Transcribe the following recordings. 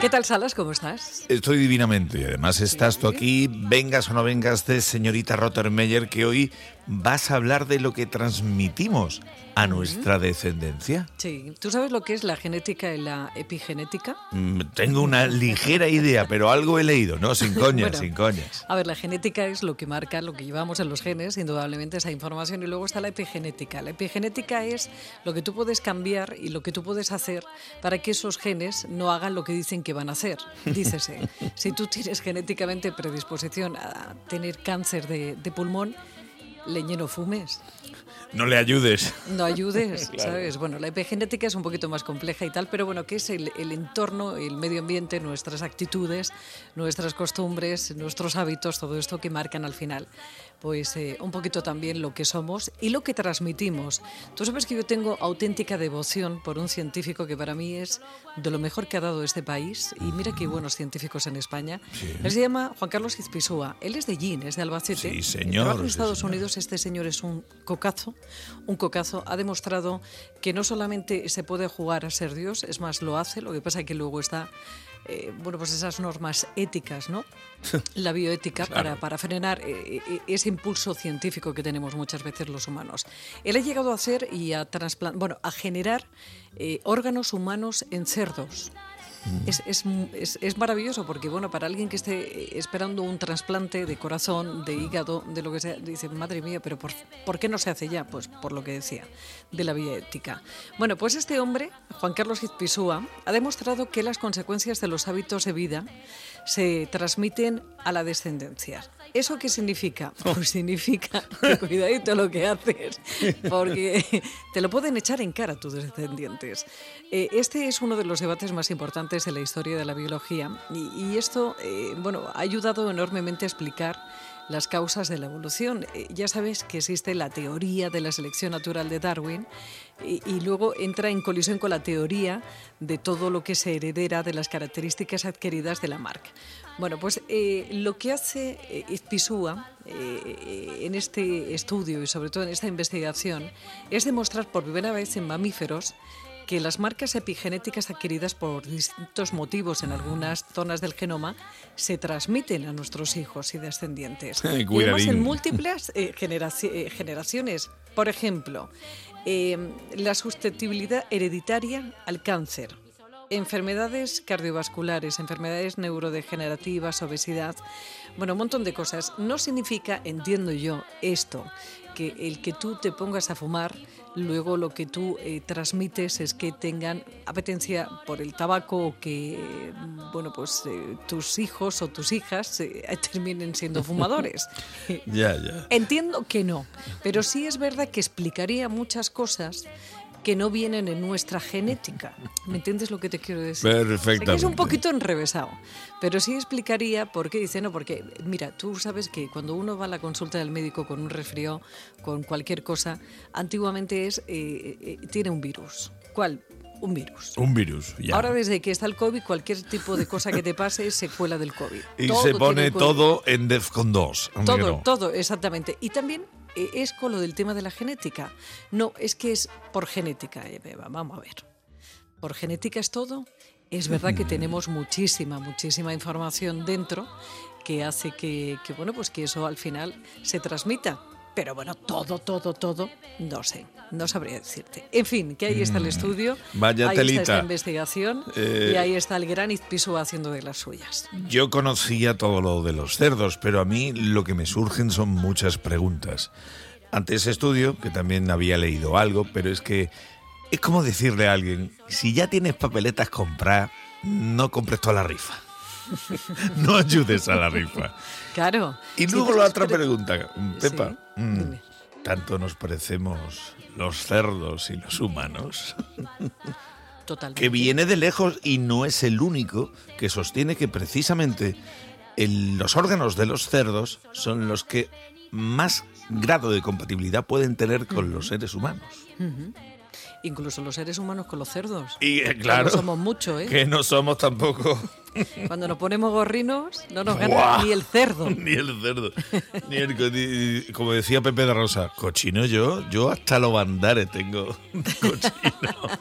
¿Qué tal, Salas? ¿Cómo estás? Estoy divinamente. Además, estás tú aquí, vengas o no vengas de señorita Rottermeyer, que hoy vas a hablar de lo que transmitimos a nuestra descendencia. Sí. ¿Tú sabes lo que es la genética y la epigenética? Mm, Tengo una ligera idea, pero algo he leído, ¿no? Sin coñas, Bueno, sin coñas. A ver, la genética es lo que marca, lo que llevamos en los genes, indudablemente esa información, y luego está la epigenética. La epigenética es lo que tú puedes cambiar y lo que tú puedes hacer para que esos genes no hagan lo que dicen que van a hacer. Dícese, si tú tienes genéticamente predisposición a tener cáncer de, de pulmón, leñe no fumes. No le ayudes. no ayudes, ¿sabes? Bueno, la epigenética es un poquito más compleja y tal, pero bueno, que es el, el entorno, el medio ambiente, nuestras actitudes, nuestras costumbres, nuestros hábitos, todo esto que marcan al final, pues eh, un poquito también lo que somos y lo que transmitimos. Tú sabes que yo tengo auténtica devoción por un científico que para mí es de lo mejor que ha dado este país y mira qué buenos científicos en España. Él se llama Juan Carlos Izpisúa, él es de Gin, es de Albacete. Sí, señor, Trabaja en sí, Estados. Unidos este señor es un cocazo, un cocazo, ha demostrado que no solamente se puede jugar a ser Dios, es más, lo hace, lo que pasa es que luego está, eh, bueno, pues esas normas éticas, ¿no? La bioética para, para frenar eh, eh, ese impulso científico que tenemos muchas veces los humanos. Él ha llegado a hacer y a trasplantar, bueno, a generar eh, órganos humanos en cerdos. Es, es, es- maravilloso porque, bueno, para alguien que esté eh, esperando un trasplante de corazón, de hígado, de lo que sea, dice, madre mía, pero por, ¿por qué no se hace ya? Pues por lo que decía, de la bioética. Bueno, pues este hombre, Juan Carlos Izpisúa, ha demostrado que las consecuencias de los hábitos de vida se transmiten a la descendencia. ¿Eso qué significa? Pues significa que cuidadito lo que haces, porque te lo pueden echar en cara tus descendientes. Eh, este es uno de los debates más importantes de la historia de la biología y, esto, eh, bueno, ha ayudado enormemente a explicar las causas de la evolución. Eh, ya sabes que existe la teoría de la selección natural de Darwin y, luego entra en colisión con la teoría de todo lo que se heredera de las características adquiridas de la marca. Bueno, pues eh, lo que hace Izpisúa eh, en este estudio y sobre todo en esta investigación es demostrar por primera vez en mamíferos que las marcas epigenéticas adquiridas por distintos motivos en algunas zonas del genoma se transmiten a nuestros hijos y descendientes. Y además en múltiples eh, generaci- eh, generaciones. Por ejemplo, eh, la susceptibilidad hereditaria al cáncer, enfermedades cardiovasculares, enfermedades neurodegenerativas, obesidad, bueno, un montón de cosas. No significa, entiendo yo, esto, que el que tú te pongas a fumar, luego lo que tú eh, transmites es que tengan apetencia por el tabaco o que, eh, bueno, pues eh, tus hijos o tus hijas eh, terminen siendo fumadores. Ya, ya. Entiendo que no, pero sí es verdad que explicaría muchas cosas que no vienen en nuestra genética. ¿Me entiendes lo que te quiero decir? Que es Perfectamente. un poquito enrevesado, pero sí explicaría por qué dice, no, porque mira, tú sabes que cuando uno va a la consulta del médico con un resfriado, con cualquier cosa, antiguamente es, eh, eh, tiene un virus. ¿Cuál? Un virus. Un virus, ya. Ahora desde que está el COVID, cualquier tipo de cosa que te pase es secuela del COVID. y Todo se pone todo en DEFCON 2. anda que Todo, todo, exactamente. Y también es con lo del tema de la genética. No, es que es por genética. eh, Eva, Vamos a ver. ¿Por genética es todo? Es verdad que tenemos muchísima, muchísima información dentro que hace que, que, bueno, pues que eso al final se transmita. Pero bueno, todo, todo, todo, no sé, no sabría decirte. En fin, que ahí está el estudio, Mm. Vaya ahí está telita. esta investigación Eh, y ahí está el gran Izpisu haciendo de las suyas. Yo conocía todo lo de los cerdos, pero a mí lo que me surgen son muchas preguntas. Ante ese estudio, que también había leído algo, pero es que es como decirle a alguien, si ya tienes papeletas compradas, no compres toda la rifa. no ayudes a la rifa. Claro. Y luego la otra pero- pregunta, Pepa. Sí, mm. ¿Tanto nos parecemos los cerdos y los humanos? Totalmente. que viene de lejos y no es el único que sostiene que precisamente el- los órganos de los cerdos son los que más grado de compatibilidad pueden tener con los seres humanos. Incluso los seres humanos con los cerdos. Y eh, Que claro, no somos mucho, ¿eh? que no somos tampoco Cuando nos ponemos gorrinos, no nos gana ni el cerdo. ni el cerdo. Ni el, como decía Pepe de Rosa, cochino yo, yo hasta los bandares tengo cochino.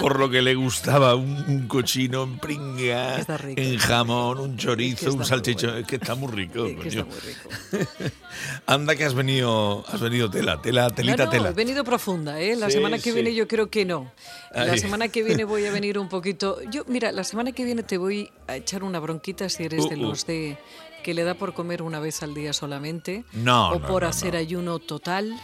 Por lo que le gustaba un, cochino en pringa, en jamón, un chorizo, un salchichón. Es que está muy rico. está muy rico. Anda que has venido, has venido tela, tela, telita, no, tela. He venido profunda, ¿eh? La semana que viene yo creo que no. La semana que viene voy a venir un poquito. Yo, mira, la semana que viene te voy a echar una bronquita si eres de uh, uh. los de que le da por comer una vez al día solamente. No. O por hacer ayuno total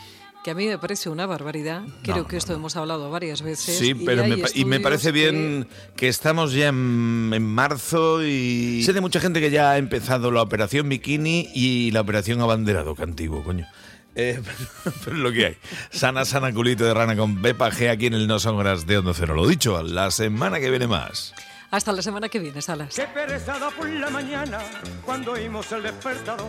que a mí me parece una barbaridad. Creo que esto hemos hablado varias veces. Sí, pero y me, y me parece bien que, estamos ya en, marzo y sé de mucha gente que ya ha empezado la operación bikini y la operación abanderado cantivo, coño. Eh, pero, lo que hay. Sana, sana culito de rana con Pepa G aquí en el No Son Horas de Hondo Cero. Lo dicho, la semana que viene más. Hasta la semana que viene, Salas. Qué perezada por la mañana cuando oímos el despertador.